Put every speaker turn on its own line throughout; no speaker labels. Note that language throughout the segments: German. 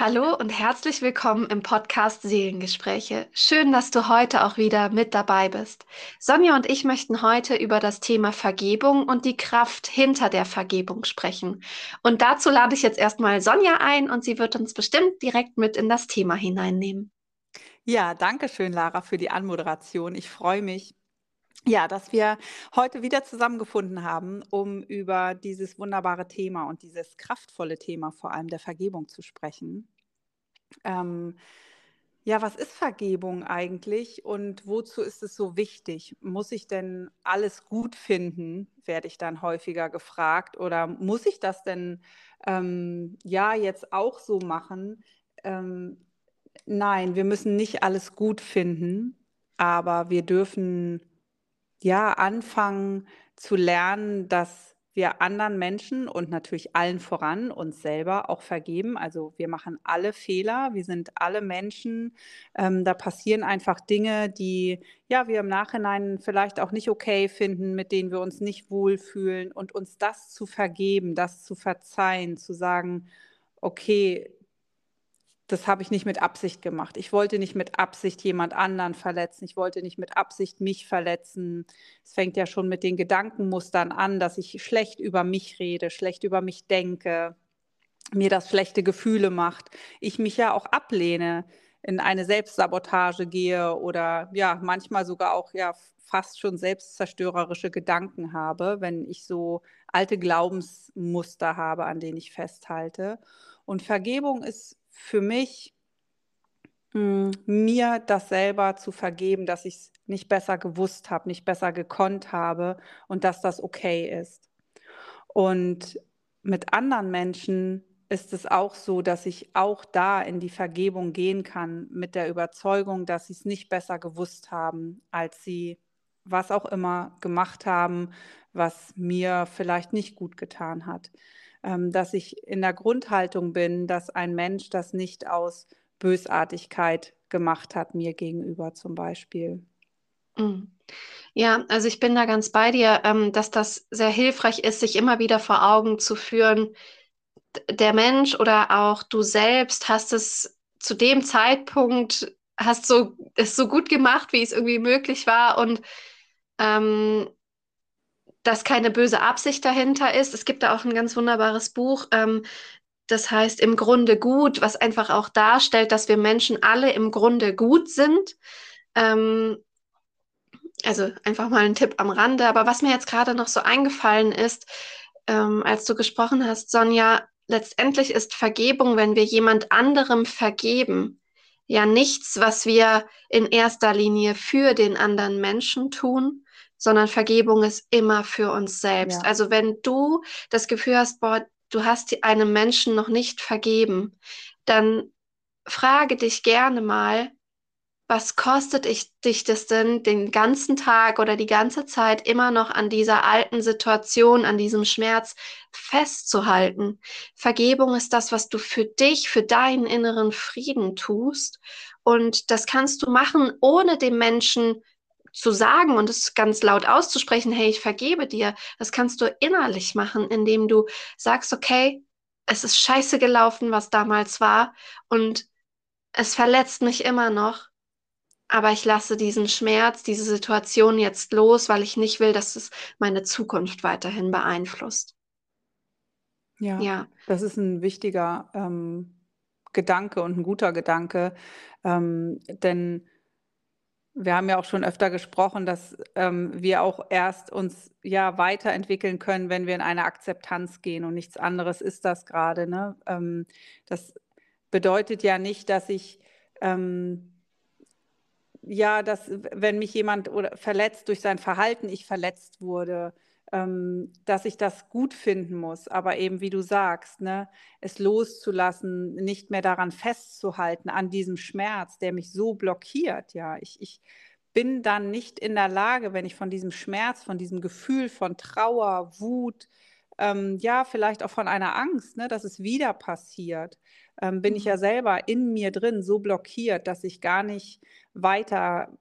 Hallo und herzlich willkommen im Podcast Seelengespräche. Schön, dass du heute auch wieder mit dabei bist. Sonja und ich möchten heute über das Thema Vergebung und die Kraft hinter der Vergebung sprechen. Und dazu lade ich jetzt erstmal Sonja ein und sie wird uns bestimmt direkt mit in das Thema hineinnehmen.
Ja, danke schön, Lara, für die Anmoderation. Ich freue mich, ja, dass wir heute wieder zusammengefunden haben, um über dieses wunderbare Thema und dieses kraftvolle Thema vor allem der Vergebung zu sprechen. Ähm, ja, was ist Vergebung eigentlich und wozu ist es so wichtig? Muss ich denn alles gut finden, werde ich dann häufiger gefragt. Oder muss ich das denn ähm, ja jetzt auch so machen? Ähm, nein, wir müssen nicht alles gut finden, aber wir dürfen ja, anfangen zu lernen, dass wir anderen Menschen und natürlich allen voran uns selber auch vergeben. Also wir machen alle Fehler, wir sind alle Menschen. Ähm, da passieren einfach Dinge, die ja wir im Nachhinein vielleicht auch nicht okay finden, mit denen wir uns nicht wohlfühlen und uns das zu vergeben, das zu verzeihen, zu sagen, okay, das habe ich nicht mit Absicht gemacht. Ich wollte nicht mit Absicht jemand anderen verletzen. Ich wollte nicht mit Absicht mich verletzen. Es fängt ja schon mit den Gedankenmustern an, dass ich schlecht über mich rede, schlecht über mich denke, mir das schlechte Gefühle macht. Ich mich ja auch ablehne, in eine Selbstsabotage gehe oder ja, manchmal sogar auch ja fast schon selbstzerstörerische Gedanken habe, wenn ich so alte Glaubensmuster habe, an denen ich festhalte. Und Vergebung ist für mich, mh, hm, mir das selber zu vergeben, dass ich es nicht besser gewusst habe, nicht besser gekonnt habe und dass das okay ist. Und mit anderen Menschen ist es auch so, dass ich auch da in die Vergebung gehen kann mit der Überzeugung, dass sie es nicht besser gewusst haben, als sie was auch immer gemacht haben, was mir vielleicht nicht gut getan hat dass ich in der Grundhaltung bin, dass ein Mensch das nicht aus Bösartigkeit gemacht hat, mir gegenüber zum Beispiel.
Mhm. Ja, also ich bin da ganz bei dir, ähm, dass das sehr hilfreich ist, sich immer wieder vor Augen zu führen, der Mensch oder auch du selbst hast es zu dem Zeitpunkt, hast so es so gut gemacht, wie es irgendwie möglich war und ähm, dass keine böse Absicht dahinter ist. Es gibt da auch ein ganz wunderbares Buch, ähm, das heißt im Grunde gut, was einfach auch darstellt, dass wir Menschen alle im Grunde gut sind. Ähm, also einfach mal ein Tipp am Rande. Aber was mir jetzt gerade noch so eingefallen ist, ähm, als du gesprochen hast, Sonja, letztendlich ist Vergebung, wenn wir jemand anderem vergeben, ja nichts, was wir in erster Linie für den anderen Menschen tun, sondern Vergebung ist immer für uns selbst. Ja. Also wenn du das Gefühl hast, boah, du hast einem Menschen noch nicht vergeben, dann frage dich gerne mal, was kostet ich, dich das denn den ganzen Tag oder die ganze Zeit immer noch an dieser alten Situation, an diesem Schmerz festzuhalten? Vergebung ist das, was du für dich, für deinen inneren Frieden tust. Und das kannst du machen, ohne dem Menschen zu sagen und es ganz laut auszusprechen, hey, ich vergebe dir, das kannst du innerlich machen, indem du sagst, okay, es ist scheiße gelaufen, was damals war und es verletzt mich immer noch, aber ich lasse diesen Schmerz, diese Situation jetzt los, weil ich nicht will, dass es meine Zukunft weiterhin beeinflusst.
Ja, ja. das ist ein wichtiger ähm, Gedanke und ein guter Gedanke, ähm, denn wir haben ja auch schon öfter gesprochen, dass ähm, wir auch erst uns ja weiterentwickeln können, wenn wir in eine Akzeptanz gehen und nichts anderes ist das gerade. Ne? Ähm, das bedeutet ja nicht, dass ich ähm, ja, dass wenn mich jemand oder verletzt durch sein Verhalten, ich verletzt wurde, ähm, dass ich das gut finden muss, aber eben wie du sagst, ne, es loszulassen, nicht mehr daran festzuhalten, an diesem Schmerz, der mich so blockiert. Ja, ich, ich bin dann nicht in der Lage, wenn ich von diesem Schmerz, von diesem Gefühl von Trauer, Wut, ähm, ja, vielleicht auch von einer Angst, ne, dass es wieder passiert, ähm, bin ich ja mhm. selber in mir drin so blockiert, dass ich gar nicht weiter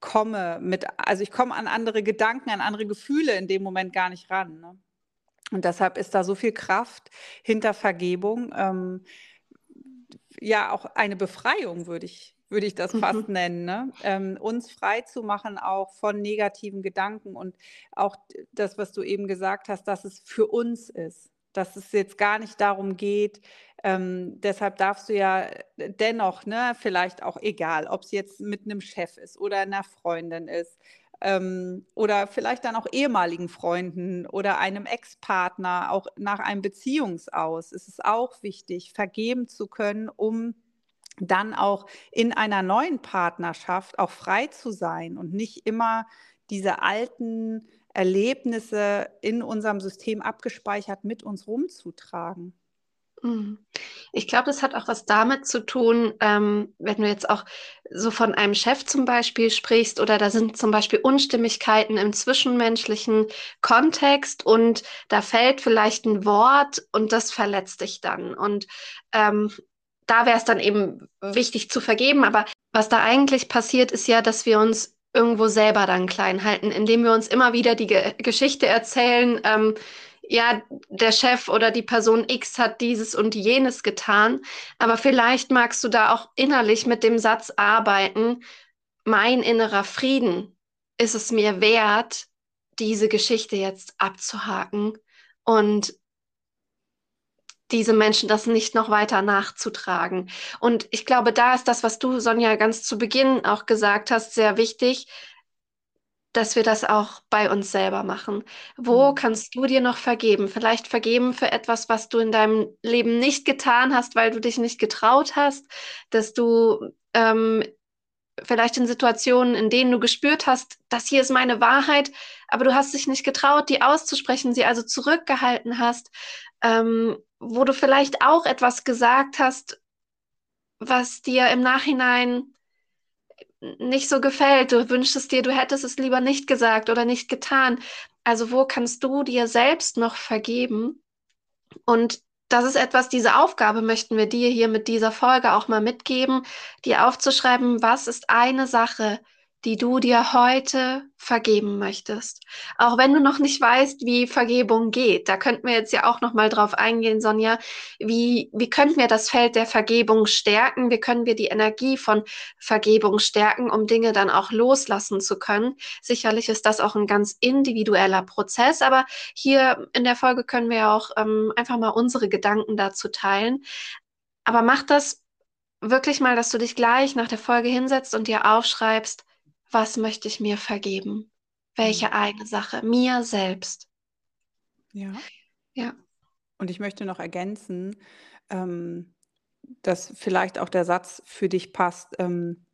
komme mit, also ich komme an andere Gedanken, an andere Gefühle in dem Moment gar nicht ran. Ne? Und deshalb ist da so viel Kraft hinter Vergebung. Ähm, ja, auch eine Befreiung, würde ich, würde ich das fast mhm. nennen. Ne? Ähm, uns frei zu machen auch von negativen Gedanken und auch das, was du eben gesagt hast, dass es für uns ist. Dass es jetzt gar nicht darum geht, ähm, deshalb darfst du ja dennoch, ne, vielleicht auch egal, ob es jetzt mit einem Chef ist oder einer Freundin ist, ähm, oder vielleicht dann auch ehemaligen Freunden oder einem Ex-Partner, auch nach einem Beziehungsaus, ist es auch wichtig, vergeben zu können, um dann auch in einer neuen Partnerschaft auch frei zu sein und nicht immer diese alten Erlebnisse in unserem System abgespeichert mit uns rumzutragen.
Mhm. Ich glaube, das hat auch was damit zu tun, ähm, wenn du jetzt auch so von einem Chef zum Beispiel sprichst oder da sind zum Beispiel Unstimmigkeiten im zwischenmenschlichen Kontext und da fällt vielleicht ein Wort und das verletzt dich dann. Und ähm, da wäre es dann eben wichtig zu vergeben. Aber was da eigentlich passiert, ist ja, dass wir uns irgendwo selber dann klein halten, indem wir uns immer wieder die Ge Geschichte erzählen. Ähm, ja, der Chef oder die Person X hat dieses und jenes getan, aber vielleicht magst du da auch innerlich mit dem Satz arbeiten, mein innerer Frieden ist es mir wert, diese Geschichte jetzt abzuhaken und diese Menschen das nicht noch weiter nachzutragen. Und ich glaube, da ist das, was du, Sonja, ganz zu Beginn auch gesagt hast, sehr wichtig, dass wir das auch bei uns selber machen. Wo mhm. kannst du dir noch vergeben? Vielleicht vergeben für etwas, was du in deinem Leben nicht getan hast, weil du dich nicht getraut hast, dass du ähm, vielleicht in Situationen, in denen du gespürt hast, das hier ist meine Wahrheit, aber du hast dich nicht getraut, die auszusprechen, sie also zurückgehalten hast, ähm, wo du vielleicht auch etwas gesagt hast, was dir im Nachhinein nicht so gefällt. Du wünschst dir, du hättest es lieber nicht gesagt oder nicht getan. Also wo kannst du dir selbst noch vergeben? Und das ist etwas, diese Aufgabe möchten wir dir hier mit dieser Folge auch mal mitgeben, dir aufzuschreiben, was ist eine Sache, die du dir heute vergeben möchtest. Auch wenn du noch nicht weißt, wie Vergebung geht. Da könnten wir jetzt ja auch noch mal drauf eingehen, Sonja. Wie, wie können wir das Feld der Vergebung stärken? Wie können wir die Energie von Vergebung stärken, um Dinge dann auch loslassen zu können? Sicherlich ist das auch ein ganz individueller Prozess, aber hier in der Folge können wir auch ähm, einfach mal unsere Gedanken dazu teilen. Aber mach das wirklich mal, dass du dich gleich nach der Folge hinsetzt und dir aufschreibst, was möchte ich mir vergeben? Welche mhm. eine Sache? Mir selbst.
Ja. Ja. Und ich möchte noch ergänzen, ähm, dass vielleicht auch der Satz für dich passt, ähm,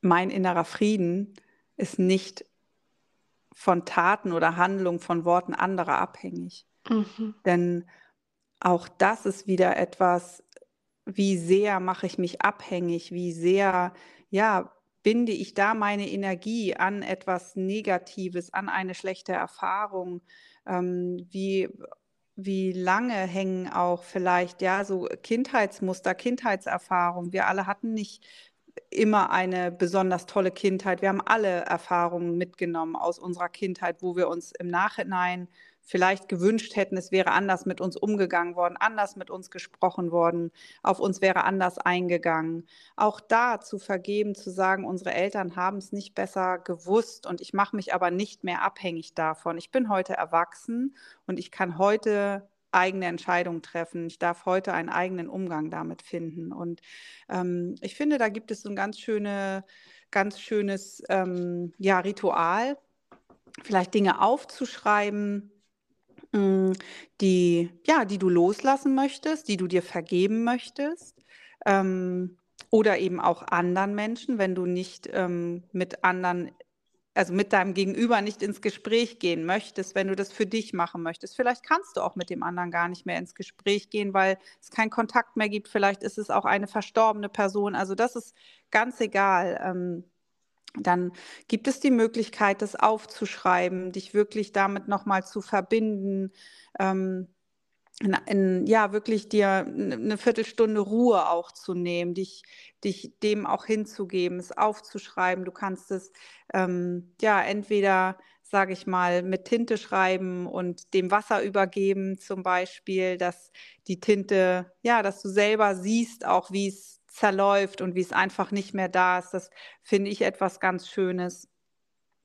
mein innerer Frieden ist nicht von Taten oder Handlungen, von Worten anderer abhängig. Mhm. Denn auch das ist wieder etwas, wie sehr mache ich mich abhängig, wie sehr, ja, binde ich da meine Energie an etwas Negatives, an eine schlechte Erfahrung? Ähm, wie, wie lange hängen auch vielleicht ja so Kindheitsmuster, Kindheitserfahrungen? Wir alle hatten nicht immer eine besonders tolle Kindheit. Wir haben alle Erfahrungen mitgenommen aus unserer Kindheit, wo wir uns im Nachhinein vielleicht gewünscht hätten, es wäre anders mit uns umgegangen worden, anders mit uns gesprochen worden, auf uns wäre anders eingegangen. Auch da zu vergeben, zu sagen, unsere Eltern haben es nicht besser gewusst und ich mache mich aber nicht mehr abhängig davon. Ich bin heute erwachsen und ich kann heute eigene Entscheidungen treffen. Ich darf heute einen eigenen Umgang damit finden. Und ähm, ich finde, da gibt es so ein ganz schöne, ganz schönes ähm, ja, Ritual, vielleicht Dinge aufzuschreiben, die, ja, die du loslassen möchtest, die du dir vergeben möchtest. Ähm, oder eben auch anderen Menschen, wenn du nicht ähm, mit anderen, also mit deinem Gegenüber nicht ins Gespräch gehen möchtest, wenn du das für dich machen möchtest. Vielleicht kannst du auch mit dem anderen gar nicht mehr ins Gespräch gehen, weil es keinen Kontakt mehr gibt. Vielleicht ist es auch eine verstorbene Person. Also das ist ganz egal. Ähm, dann gibt es die Möglichkeit, das aufzuschreiben, dich wirklich damit nochmal zu verbinden. Ähm, in, in, ja, wirklich dir eine Viertelstunde Ruhe auch zu nehmen, dich, dich dem auch hinzugeben, es aufzuschreiben. Du kannst es ähm, ja entweder, sage ich mal, mit Tinte schreiben und dem Wasser übergeben, zum Beispiel, dass die Tinte, ja, dass du selber siehst, auch wie es zerläuft und wie es einfach nicht mehr da ist. Das finde ich etwas ganz Schönes.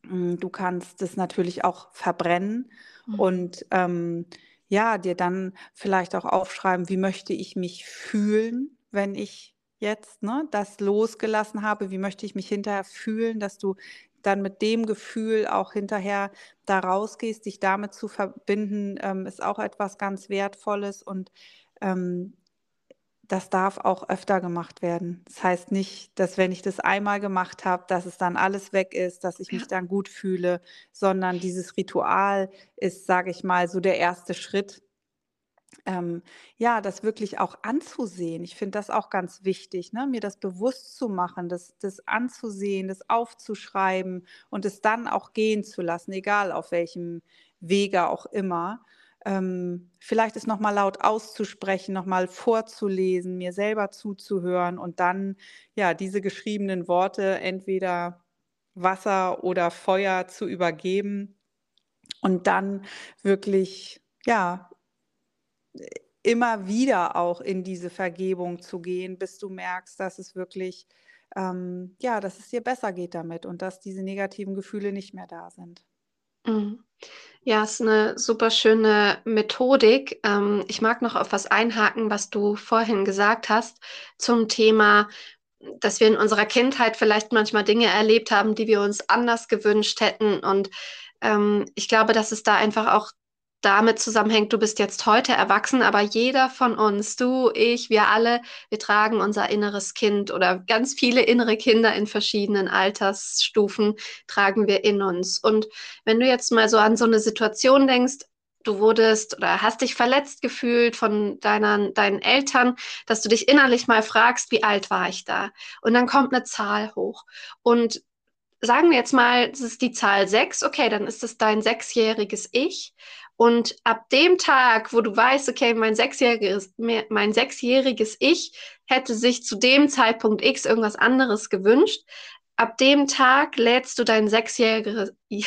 Mm, du kannst es natürlich auch verbrennen mhm. und ähm, ja, dir dann vielleicht auch aufschreiben, wie möchte ich mich fühlen, wenn ich jetzt ne, das losgelassen habe, wie möchte ich mich hinterher fühlen, dass du dann mit dem Gefühl auch hinterher da rausgehst, dich damit zu verbinden, ähm, ist auch etwas ganz Wertvolles und ähm, das darf auch öfter gemacht werden. Das heißt nicht, dass wenn ich das einmal gemacht habe, dass es dann alles weg ist, dass ich mich dann gut fühle, sondern dieses Ritual ist, sage ich mal, so der erste Schritt. Ähm, ja, das wirklich auch anzusehen. Ich finde das auch ganz wichtig, ne? mir das bewusst zu machen, das, das anzusehen, das aufzuschreiben und es dann auch gehen zu lassen, egal auf welchem Wege auch immer ähm, vielleicht es nochmal laut auszusprechen, nochmal vorzulesen, mir selber zuzuhören und dann ja diese geschriebenen Worte entweder Wasser oder Feuer zu übergeben und dann wirklich ja immer wieder auch in diese Vergebung zu gehen, bis du merkst, dass es wirklich ähm, ja, dass es dir besser geht damit und dass diese negativen Gefühle nicht mehr da sind.
Mhm. Ja, ist eine super schöne Methodik. Ähm, ich mag noch auf was einhaken, was du vorhin gesagt hast zum Thema, dass wir in unserer Kindheit vielleicht manchmal Dinge erlebt haben, die wir uns anders gewünscht hätten. Und ähm, ich glaube, dass es da einfach auch damit zusammenhängt, du bist jetzt heute erwachsen, aber jeder von uns, du, ich, wir alle, wir tragen unser inneres Kind oder ganz viele innere Kinder in verschiedenen Altersstufen tragen wir in uns. Und wenn du jetzt mal so an so eine Situation denkst, du wurdest oder hast dich verletzt gefühlt von deiner, deinen Eltern, dass du dich innerlich mal fragst, wie alt war ich da? Und dann kommt eine Zahl hoch. Und sagen wir jetzt mal, das ist die Zahl 6, okay, dann ist es dein sechsjähriges Ich. Und ab dem Tag, wo du weißt, okay, mein sechsjähriges, mein sechsjähriges Ich hätte sich zu dem Zeitpunkt X irgendwas anderes gewünscht, ab dem Tag lädst du dein sechsjähriges,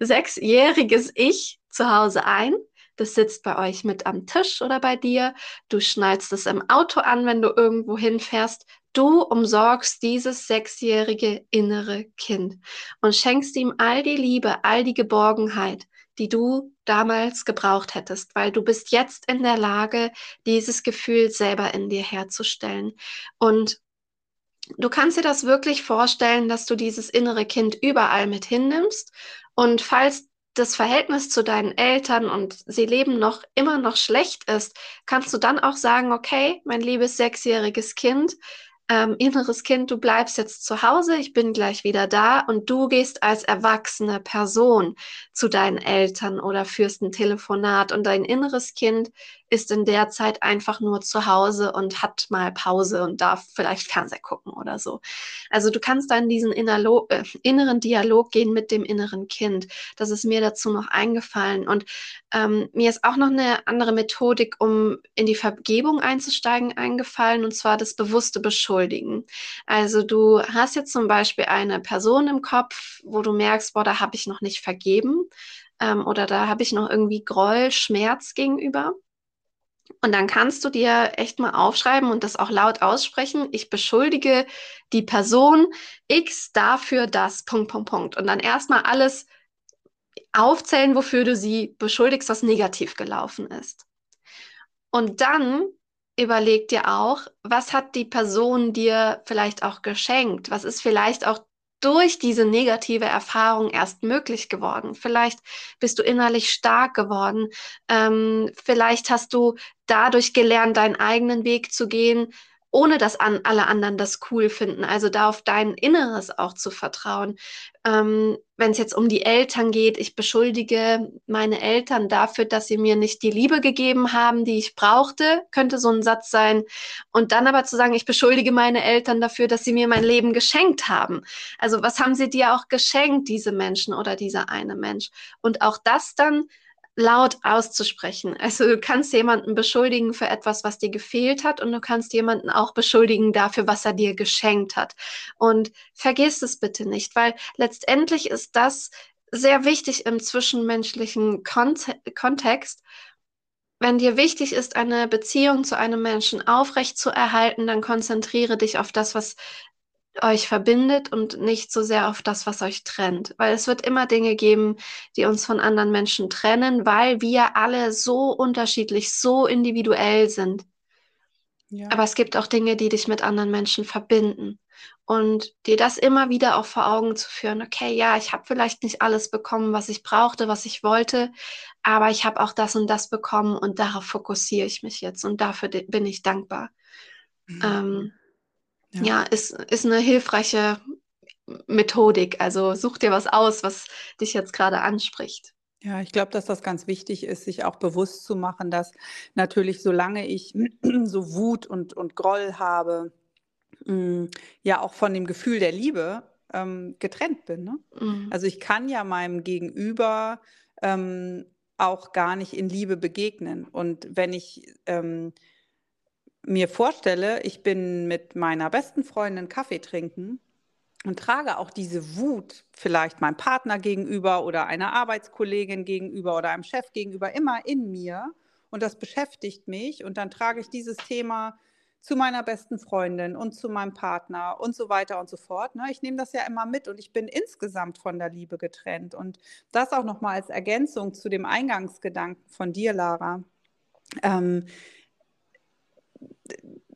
sechsjähriges Ich zu Hause ein. Das sitzt bei euch mit am Tisch oder bei dir. Du schnallst es im Auto an, wenn du irgendwo hinfährst. Du umsorgst dieses sechsjährige innere Kind und schenkst ihm all die Liebe, all die Geborgenheit, die du damals gebraucht hättest, weil du bist jetzt in der Lage, dieses Gefühl selber in dir herzustellen. Und du kannst dir das wirklich vorstellen, dass du dieses innere Kind überall mit hinnimmst. Und falls das Verhältnis zu deinen Eltern und sie leben noch immer noch schlecht ist, kannst du dann auch sagen, okay, mein liebes sechsjähriges Kind, ähm, inneres Kind, du bleibst jetzt zu Hause, ich bin gleich wieder da und du gehst als erwachsene Person zu deinen Eltern oder führst ein Telefonat und dein inneres Kind ist in der Zeit einfach nur zu Hause und hat mal Pause und darf vielleicht Fernseher gucken oder so. Also du kannst dann diesen Innerlo äh, inneren Dialog gehen mit dem inneren Kind. Das ist mir dazu noch eingefallen. Und ähm, mir ist auch noch eine andere Methodik, um in die Vergebung einzusteigen, eingefallen, und zwar das bewusste Beschuldigen. Also du hast jetzt zum Beispiel eine Person im Kopf, wo du merkst, boah, da habe ich noch nicht vergeben. Ähm, oder da habe ich noch irgendwie Groll, Schmerz gegenüber. Und dann kannst du dir echt mal aufschreiben und das auch laut aussprechen. Ich beschuldige die Person X dafür, dass Punkt, Punkt, Punkt. Und dann erstmal alles aufzählen, wofür du sie beschuldigst, was negativ gelaufen ist. Und dann überleg dir auch, was hat die Person dir vielleicht auch geschenkt? Was ist vielleicht auch durch diese negative Erfahrung erst möglich geworden. Vielleicht bist du innerlich stark geworden. Ähm, vielleicht hast du dadurch gelernt, deinen eigenen Weg zu gehen, ohne dass an alle anderen das cool finden. Also da auf dein Inneres auch zu vertrauen. Ähm, Wenn es jetzt um die Eltern geht, ich beschuldige meine Eltern dafür, dass sie mir nicht die Liebe gegeben haben, die ich brauchte, könnte so ein Satz sein. Und dann aber zu sagen, ich beschuldige meine Eltern dafür, dass sie mir mein Leben geschenkt haben. Also was haben sie dir auch geschenkt, diese Menschen oder dieser eine Mensch? Und auch das dann laut auszusprechen. Also du kannst jemanden beschuldigen für etwas, was dir gefehlt hat und du kannst jemanden auch beschuldigen dafür, was er dir geschenkt hat. Und vergiss es bitte nicht, weil letztendlich ist das sehr wichtig im zwischenmenschlichen Kont Kontext. Wenn dir wichtig ist, eine Beziehung zu einem Menschen aufrecht zu erhalten, dann konzentriere dich auf das, was euch verbindet und nicht so sehr auf das, was euch trennt. Weil es wird immer Dinge geben, die uns von anderen Menschen trennen, weil wir alle so unterschiedlich, so individuell sind. Ja. Aber es gibt auch Dinge, die dich mit anderen Menschen verbinden. Und dir das immer wieder auch vor Augen zu führen, okay, ja, ich habe vielleicht nicht alles bekommen, was ich brauchte, was ich wollte, aber ich habe auch das und das bekommen und darauf fokussiere ich mich jetzt und dafür bin ich dankbar. Mhm. Ähm, ja, ja ist, ist eine hilfreiche Methodik. Also such dir was aus, was dich jetzt gerade anspricht.
Ja, ich glaube, dass das ganz wichtig ist, sich auch bewusst zu machen, dass natürlich, solange ich so Wut und, und Groll habe, mh, mm, ja auch von dem Gefühl der Liebe ähm, getrennt bin. Ne? Mhm. Also ich kann ja meinem Gegenüber ähm, auch gar nicht in Liebe begegnen. Und wenn ich ähm, mir vorstelle, ich bin mit meiner besten Freundin Kaffee trinken und trage auch diese Wut vielleicht meinem Partner gegenüber oder einer Arbeitskollegin gegenüber oder einem Chef gegenüber immer in mir und das beschäftigt mich und dann trage ich dieses Thema zu meiner besten Freundin und zu meinem Partner und so weiter und so fort. Ne? Ich nehme das ja immer mit und ich bin insgesamt von der Liebe getrennt. Und das auch nochmal als Ergänzung zu dem Eingangsgedanken von dir, Lara. Ähm,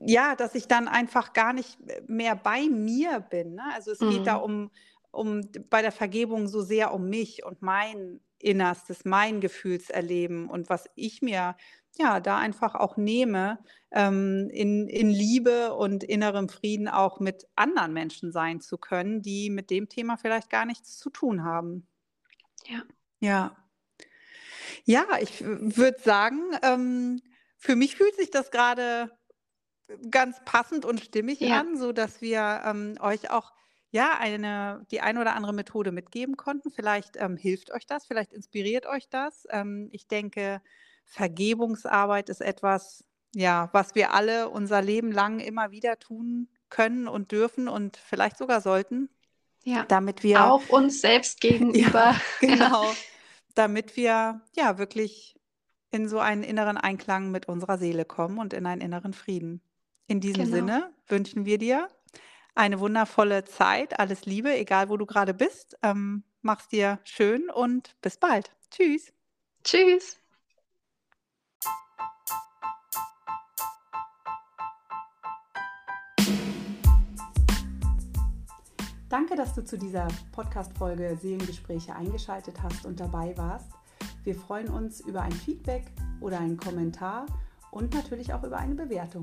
ja, dass ich dann einfach gar nicht mehr bei mir bin. Ne? Also es mhm. geht da mhm. um, um bei der Vergebung so sehr um mich und mein Innerstes, mein Gefühlserleben und was ich mir ja da einfach auch nehme, ähm, in, in Liebe und innerem Frieden auch mit anderen Menschen sein zu können, die mit dem Thema vielleicht gar nichts zu tun haben.
Ja.
Ja. Ja, ich würde sagen, ähm, für mich fühlt sich das gerade ganz passend und stimmig ja. an, so dass wir ähm, euch auch ja eine die eine oder andere Methode mitgeben konnten. Vielleicht ähm, hilft euch das, vielleicht inspiriert euch das. Ähm, ich denke, Vergebungsarbeit ist etwas, ja, was wir alle unser Leben lang immer wieder tun können und dürfen und vielleicht sogar sollten.
Ja, damit wir auch uns selbst gegenüber.
Ja, genau, damit wir ja wirklich in so einen inneren Einklang mit unserer Seele kommen und in einen inneren Frieden. In diesem Genau. Sinne wünschen wir dir eine wundervolle Zeit. Alles Liebe, egal wo du gerade bist. Ähm, mach's dir schön und bis bald. Tschüss.
Tschüss.
Danke, dass du zu dieser Podcast-Folge Seelengespräche eingeschaltet hast und dabei warst. Wir freuen uns über ein Feedback oder einen Kommentar und natürlich auch über eine Bewertung.